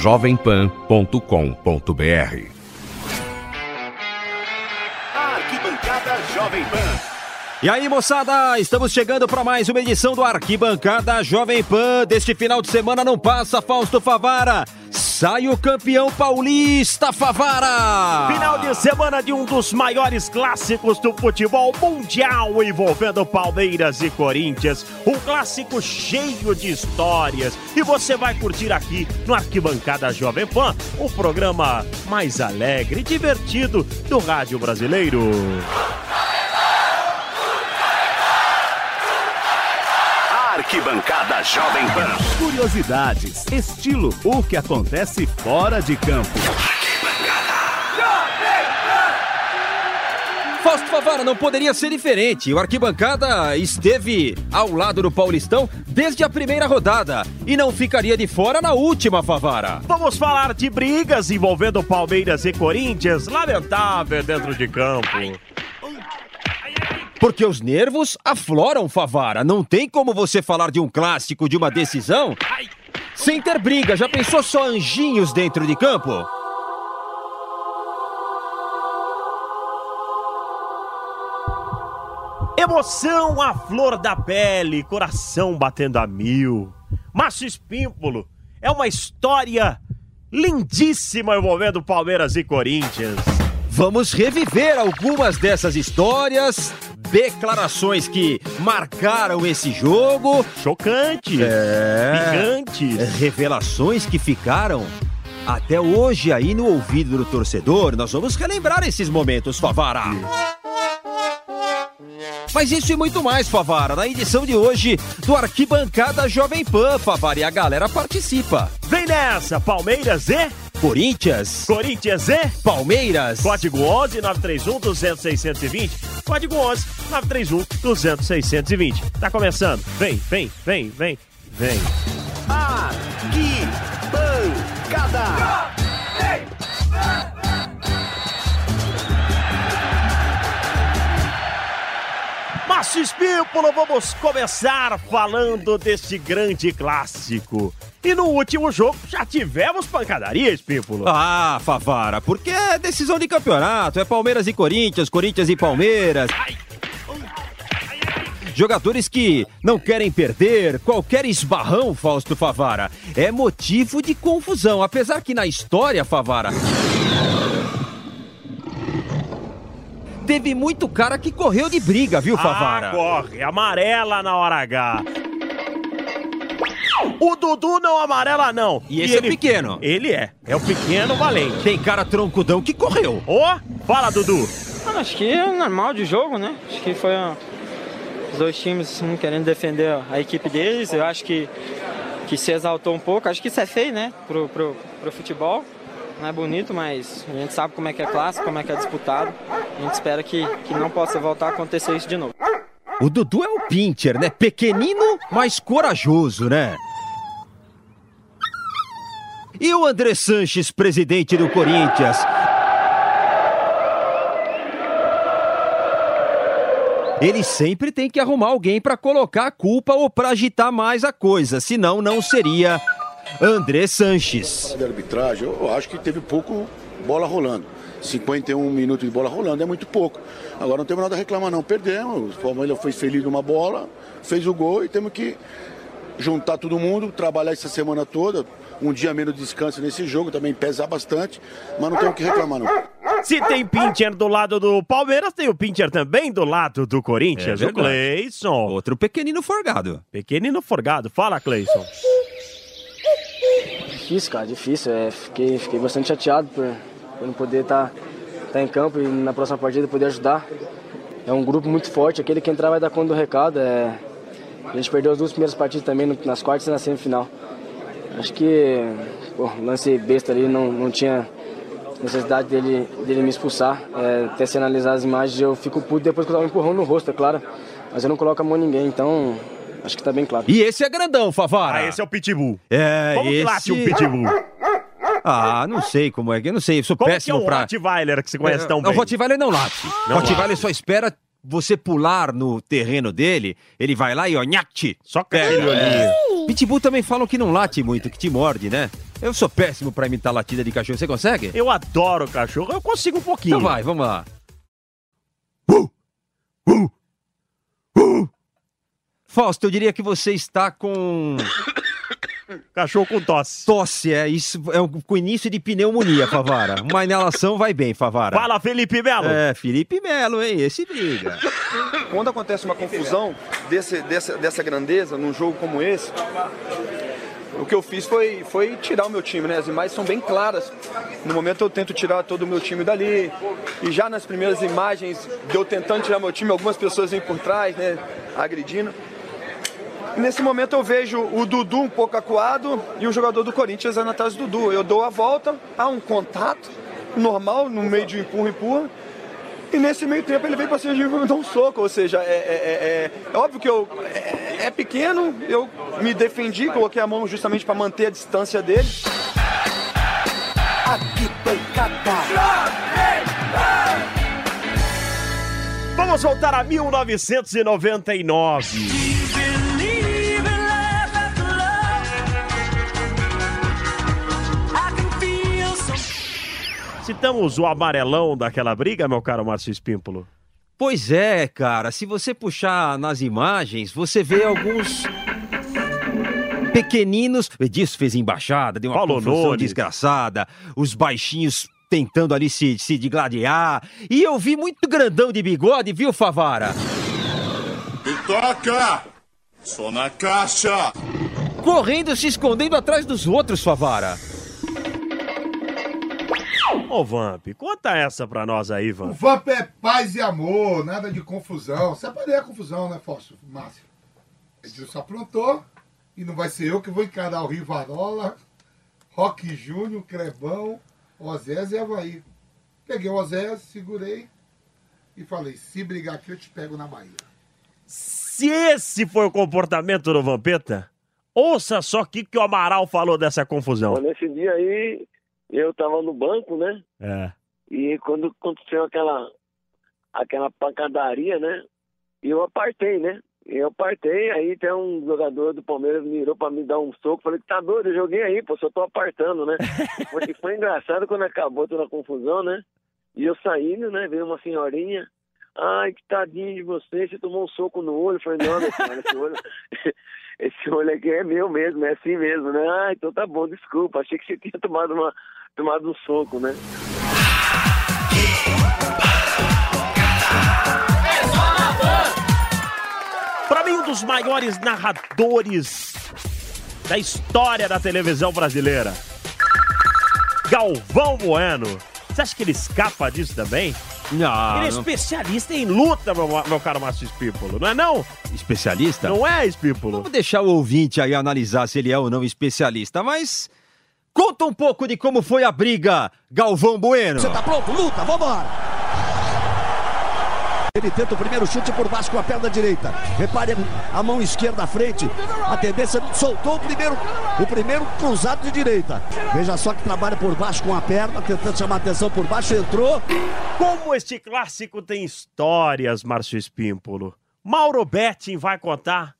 jovempan.com.br. Arquibancada Jovem Pan. E aí, moçada, estamos chegando para mais uma edição do Arquibancada Jovem Pan. Deste final de semana não passa, Fausto Favara. Sai o campeão paulista, Favara! Final de semana de um dos maiores clássicos do futebol mundial envolvendo Palmeiras e Corinthians. Um clássico cheio de histórias. E você vai curtir aqui no Arquibancada Jovem Pan, o programa mais alegre e divertido do rádio brasileiro. Arquibancada Jovem Pan. Curiosidades, estilo, o que acontece fora de campo. Fausto Favara, não poderia ser diferente. O Arquibancada esteve ao lado do Paulistão desde a primeira rodada e não ficaria de fora na última, Favara. Vamos falar de brigas envolvendo Palmeiras e Corinthians. Lamentável dentro de campo. Porque os nervos afloram, Favara. Não tem como você falar de um clássico, de uma decisão, sem ter briga. Já pensou só anjinhos dentro de campo? Emoção à flor da pele, coração batendo a mil. Márcio Espímpolo é uma história lindíssima envolvendo Palmeiras e Corinthians. Vamos reviver algumas dessas histórias, declarações que marcaram esse jogo, Chocante, é, gigantes. revelações que ficaram até hoje aí no ouvido do torcedor. Nós vamos relembrar esses momentos, Favara. Mas isso e muito mais, Favara, na edição de hoje do Arquibancada Jovem Pan, Favara, e a galera participa. Vem nessa, Palmeiras e Corinthians, Corinthians e Palmeiras, Código 11 931 200 620. Código 11 931 200 620. Tá começando. Vem, vem, vem, vem, vem. Arquibancada. Márcio Espímpolo, vamos começar falando deste grande clássico. E no último jogo já tivemos pancadaria, Espímpolo. Ah, Favara, porque é decisão de campeonato, é Palmeiras e Corinthians, Corinthians e Palmeiras. Jogadores que não querem perder, qualquer esbarrão, Fausto Favara, é motivo de confusão. Apesar que na história, Favara. Teve muito cara que correu de briga, viu, Favara? Ah, corre, amarela na hora H. O Dudu não amarela, não. E esse é pequeno. Ele é. É o pequeno valente. Tem cara troncudão que correu. Ó, fala, Dudu. Ah, Acho que é normal de jogo, né? Acho que foi ó, os dois times um, querendo defender a equipe deles. Eu acho que, que se exaltou um pouco. Acho que isso é feio, né? Pro, pro, pro futebol. Não é bonito, mas a gente sabe como é que é clássico, como é que é disputado. A gente espera que, que não possa voltar a acontecer isso de novo. O Dudu é o pincher, né? Pequenino, mas corajoso, né? E o André Sanches, presidente do Corinthians? Ele sempre tem que arrumar alguém para colocar a culpa ou para agitar mais a coisa, senão não seria André Sanches. de arbitragem, eu acho que teve pouco bola rolando. 51 minutos de bola rolando é muito pouco. Agora não temos nada a reclamar não, perdemos. O Palmeiras foi feliz numa bola, fez o gol e temos que juntar todo mundo, trabalhar essa semana toda. Um dia menos de descanso nesse jogo, também pesa bastante, mas não temos que reclamar não. Se tem Pincher do lado do Palmeiras, tem o Pincher também do lado do Corinthians. É o. Cleison. Outro pequenino forgado. Pequenino forgado. Fala, Cleison. Difícil, cara, difícil. É, fiquei, fiquei bastante chateado por, por não poder estar em campo e na próxima partida poder ajudar. É um grupo muito forte, aquele que entrar vai dar conta do recado. É, a gente perdeu as duas primeiras partidas também, nas quartas e na semifinal. Acho que pô, lance besta ali, não, não tinha necessidade dele, dele me expulsar. É, até se analisar as imagens, eu fico puto depois que eu tava me empurrando no rosto, é claro. Mas eu não coloco a mão em ninguém, então acho que tá bem claro. E esse é grandão, Favara. Ah, esse é o Pitbull. É, Como que esse... late um Pitbull? Ah, não sei como é que, eu não sei, eu sou Como que é péssimo o pra... Rottweiler que você conhece tão É, bem? O Rottweiler não late. Não o Rottweiler só espera você pular no terreno dele, ele vai lá e ó, nhaque. Só aquele Pega. Pitbull também falam que não late muito, que te morde, né? Eu sou péssimo pra imitar latida de cachorro. Você consegue? Eu adoro cachorro, eu consigo um pouquinho. Então vai, vamos lá. Fausto, eu diria que você está com. Cachorro com tosse. Tosse, é isso. É um, com início de pneumonia, Favara. Uma inalação vai bem, Favara. Fala, Felipe Melo. É, Felipe Melo, hein? Esse briga. Quando acontece uma confusão desse, dessa, dessa grandeza num jogo como esse, o que eu fiz foi, foi tirar o meu time, né? As imagens são bem claras. No momento eu tento tirar todo o meu time dali. E já nas primeiras imagens de eu tentando tirar meu time, algumas pessoas vêm por trás, né? Agredindo. E nesse momento eu vejo o Dudu um pouco acuado e o jogador do Corinthians andando atrás do Dudu. Eu dou a volta, há um contato normal, no meio de empurra, empurra. E nesse meio tempo ele veio pra cima de mim e me dar um soco. Ou seja, é, é, é, é óbvio que eu. É, é pequeno, eu me defendi, coloquei a mão justamente para manter a distância dele. Vamos voltar a 1999. Citamos o amarelão daquela briga, meu caro Márcio Espímpolo. Pois é, cara. Se você puxar nas imagens, você vê alguns pequeninos. Disso fez embaixada, deu uma Paulo confusão Nunes. desgraçada. Os baixinhos tentando ali se, se digladiar. E eu vi muito grandão de bigode, viu, Favara? Toca! Só na caixa! Correndo, se escondendo atrás dos outros, Favara. Ô, Vamp, conta essa pra nós aí, O Vamp. Vamp é paz e amor, nada de confusão. Separei a confusão, né, Fausto? Márcio? Edilson aprontou e não vai ser eu que vou encarar o Rivarola, Rock Júnior, Crebão, Osés e Havaí. Peguei o Osés, segurei e falei, se brigar aqui eu te pego na Bahia. Se esse foi o comportamento do Vampeta, ouça só o que, que o Amaral falou dessa confusão. Nesse dia aí, eu tava no banco, né? É. E quando aconteceu aquela, aquela pancadaria, né? E eu apartei, né? Eu apartei, aí tem um jogador do Palmeiras mirou pra me dar um soco. Falei, tá doido, eu joguei aí, pô, só tô apartando, né? foi, e foi engraçado quando acabou toda a confusão, né? E eu saindo, né? Veio uma senhorinha. Ai, que tadinho de você, você tomou um soco no olho. Eu falei, não, meu esse olho, esse olho aqui é meu mesmo, é assim mesmo, né? Ah, então tá bom, desculpa, achei que você tinha tomado, uma, tomado um soco, né? Pra mim, um dos maiores narradores da história da televisão brasileira. Galvão Bueno. Você acha que ele escapa disso também? Não, ele é não- especialista em luta, meu, meu caro Márcio Espípolo, não é não? Especialista? Não é, Espípolo? Vamos deixar o ouvinte aí analisar se ele é ou não especialista, mas conta um pouco de como foi a briga, Galvão Bueno. Você tá pronto? Luta, vambora! Ele tenta o primeiro chute por baixo com a perna direita. Repare a mão esquerda à frente. A tendência soltou o primeiro, o primeiro cruzado de direita. Veja só que trabalha por baixo com a perna, tentando chamar a atenção por baixo, entrou. Como este clássico tem histórias, Márcio Espímpolo. Mauro Betting vai contar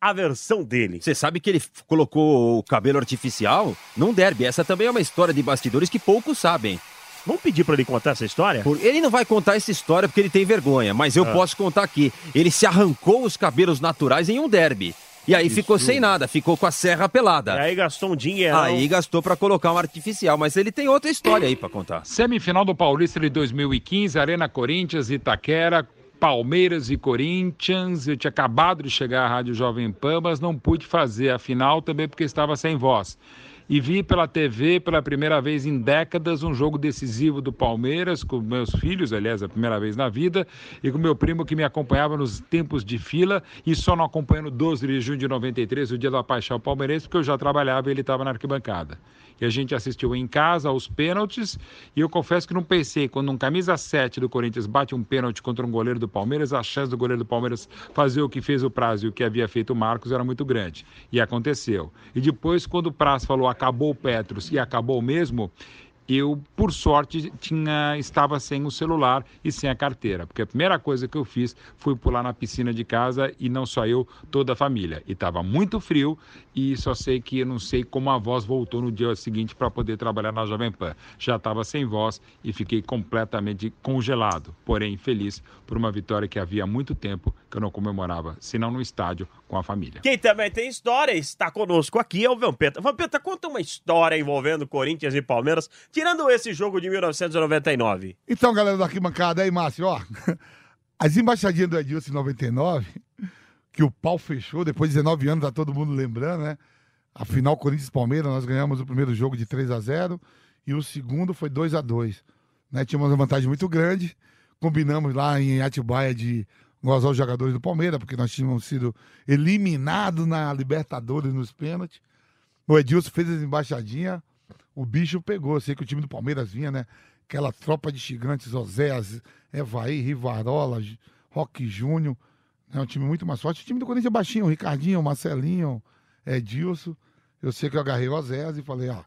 a versão dele. Você sabe que ele colocou o cabelo artificial num derby. Essa também é uma história de bastidores que poucos sabem. Vamos pedir pra ele contar essa história? Por- Ele não vai contar essa história porque ele tem vergonha, mas eu Ah. posso contar aqui. Ele se arrancou os cabelos naturais em um derby. E aí ficou sem nada, ficou com a serra pelada. E aí gastou um dinheiro. Aí gastou pra colocar um artificial, mas ele tem outra história aí pra contar. Semifinal do Paulista de 2015, Arena Corinthians, Itaquera, Palmeiras e Corinthians. Eu tinha acabado de chegar à Rádio Jovem Pan, mas não pude fazer a final também porque estava sem voz. E vi pela TV, pela primeira vez em décadas, um jogo decisivo do Palmeiras, com meus filhos, aliás, a primeira vez na vida, e com meu primo que me acompanhava nos tempos de fila, e só não acompanhou no 12 de junho de 93, o dia da paixão palmeirense, porque eu já trabalhava e ele estava na arquibancada. E a gente assistiu em casa aos pênaltis, e eu confesso que não pensei, quando um camisa 7 do Corinthians bate um pênalti contra um goleiro do Palmeiras, a chance do goleiro do Palmeiras fazer o que fez o Praz e o que havia feito o Marcos era muito grande. E aconteceu. E depois, quando o Praz falou acabou o Petros e acabou mesmo, eu, por sorte, tinha, estava sem o celular e sem a carteira, porque a primeira coisa que eu fiz foi pular na piscina de casa e não só eu, toda a família. E estava muito frio e só sei que eu não sei como a voz voltou no dia seguinte para poder trabalhar na Jovem Pan. Já estava sem voz e fiquei completamente congelado, porém feliz por uma vitória que havia muito tempo que eu não comemorava, senão no estádio com a família. Quem também tem história está conosco aqui é o Vampeta. Vampeta, conta uma história envolvendo Corinthians e Palmeiras, tirando esse jogo de 1999. Então, galera da arquibancada, aí, Márcio, ó. As embaixadinhas do Edilson em 99, que o pau fechou, depois de 19 anos, tá todo mundo lembrando, né? A final Corinthians e Palmeiras, nós ganhamos o primeiro jogo de 3 a 0 e o segundo foi 2 a 2 né? Tínhamos uma vantagem muito grande, combinamos lá em Atibaia de gozar os jogadores do Palmeiras, porque nós tínhamos sido eliminados na Libertadores nos pênaltis. O Edilson fez as embaixadinhas, o bicho pegou. Sei que o time do Palmeiras vinha, né? Aquela tropa de gigantes, Oséias, Evaí, Rivarola, Roque Júnior. É um time muito mais forte. O time do Corinthians é baixinho, Ricardinho, Marcelinho, Edilson. Eu sei que eu agarrei o Oséias e falei, ó,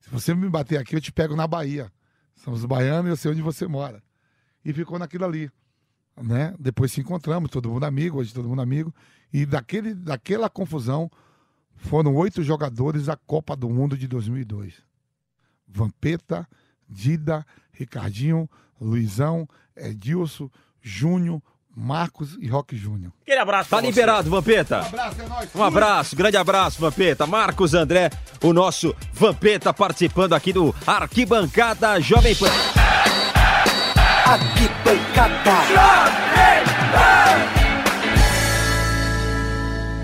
se você me bater aqui, eu te pego na Bahia. Somos baianos e eu sei onde você mora. E ficou naquilo ali. Né? Depois se encontramos, todo mundo amigo, hoje todo mundo amigo. E daquele, daquela confusão foram oito jogadores da Copa do Mundo de 2002. Vampeta, Dida, Ricardinho, Luizão, Edilson, Júnior, Marcos e Roque Júnior. Aquele abraço. Tá liberado, Vampeta. Um abraço, é nóis. Um abraço, grande abraço, Vampeta. Marcos André, o nosso Vampeta participando aqui do Arquibancada Jovem Pan.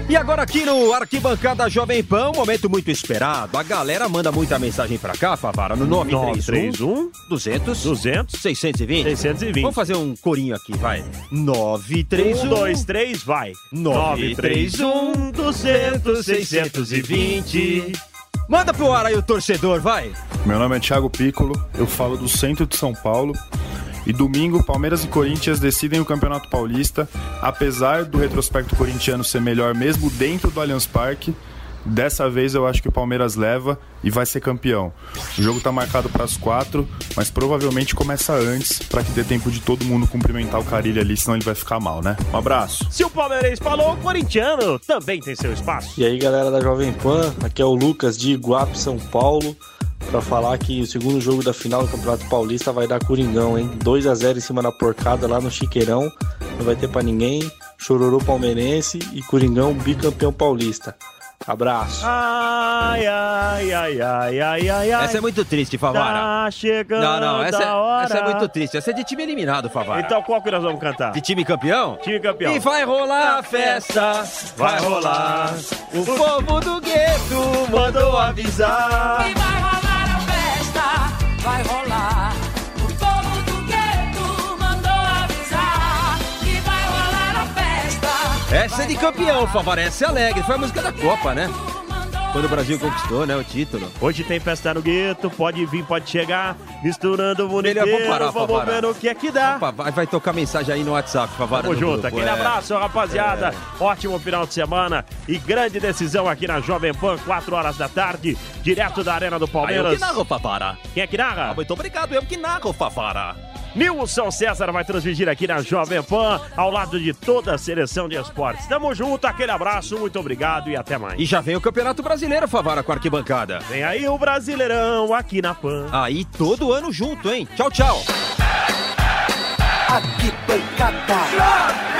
E agora aqui no Arquibancada Jovem Pan, um momento muito esperado. A galera manda muita mensagem pra cá, Favara, no 931 200 200 620. 620. Vamos fazer um corinho aqui, vai. 931 Um, dois, três, vai. 931 200 620. Manda pro ar aí o torcedor, vai. Meu nome é Thiago Piccolo, eu falo do centro de São Paulo. E domingo, Palmeiras e Corinthians decidem o Campeonato Paulista. Apesar do retrospecto corintiano ser melhor mesmo dentro do Allianz Parque, dessa vez eu acho que o Palmeiras leva e vai ser campeão. O jogo tá marcado para as quatro, mas provavelmente começa antes para que dê tempo de todo mundo cumprimentar o Carilho ali, senão ele vai ficar mal, né? Um abraço. Se o palmeirense falou, o corintiano também tem seu espaço. E aí galera da Jovem Pan, aqui é o Lucas de Iguape, São Paulo, para falar que o segundo jogo da final do Campeonato Paulista vai dar Coringão, hein? 2 a 0 em cima da porcada lá no Chiqueirão, não vai ter para ninguém. Chororô palmeirense e Coringão bicampeão paulista. Abraço. Ai, ai, ai, ai, ai, ai, ai. Essa é muito triste, Favara. Tá chegando Não, não, essa, a hora. essa é muito triste. Essa é de time eliminado, Favara. Então qual que nós vamos cantar? De time campeão? Time campeão. E vai rolar a festa, vai rolar. O povo do gueto mandou avisar. E vai vai rolar. O povo do mandou avisar. Que vai rolar a festa. Essa é de campeão, Favara. Essa é alegre. Foi a música da Copa, né? Quando o Brasil conquistou, né, o título. Hoje tem festa no gueto, pode vir, pode chegar, misturando o mundo Melhor, inteiro, vamos parar, vamos Favara. ver o que é que dá. Vai, vai tocar mensagem aí no WhatsApp, Favara. Tamo junto, grupo, aquele é. abraço, rapaziada. Ótimo final de semana e grande decisão aqui na Jovem Pan, 4 horas da tarde, direto da Arena do Aí eu Palmeiras. que narro, Favara. Quem é que narra? Ah, muito obrigado, eu que narro, Favara. Nilson César vai transmitir aqui na Jovem Pan, ao lado de toda a seleção de esportes. Tamo junto, aquele abraço, muito obrigado e até mais. E já vem o Campeonato Brasileiro, Favara, com a arquibancada. Vem aí o Brasileirão aqui na Pan. Aí todo ano junto, hein? Tchau, tchau. Arquibancada.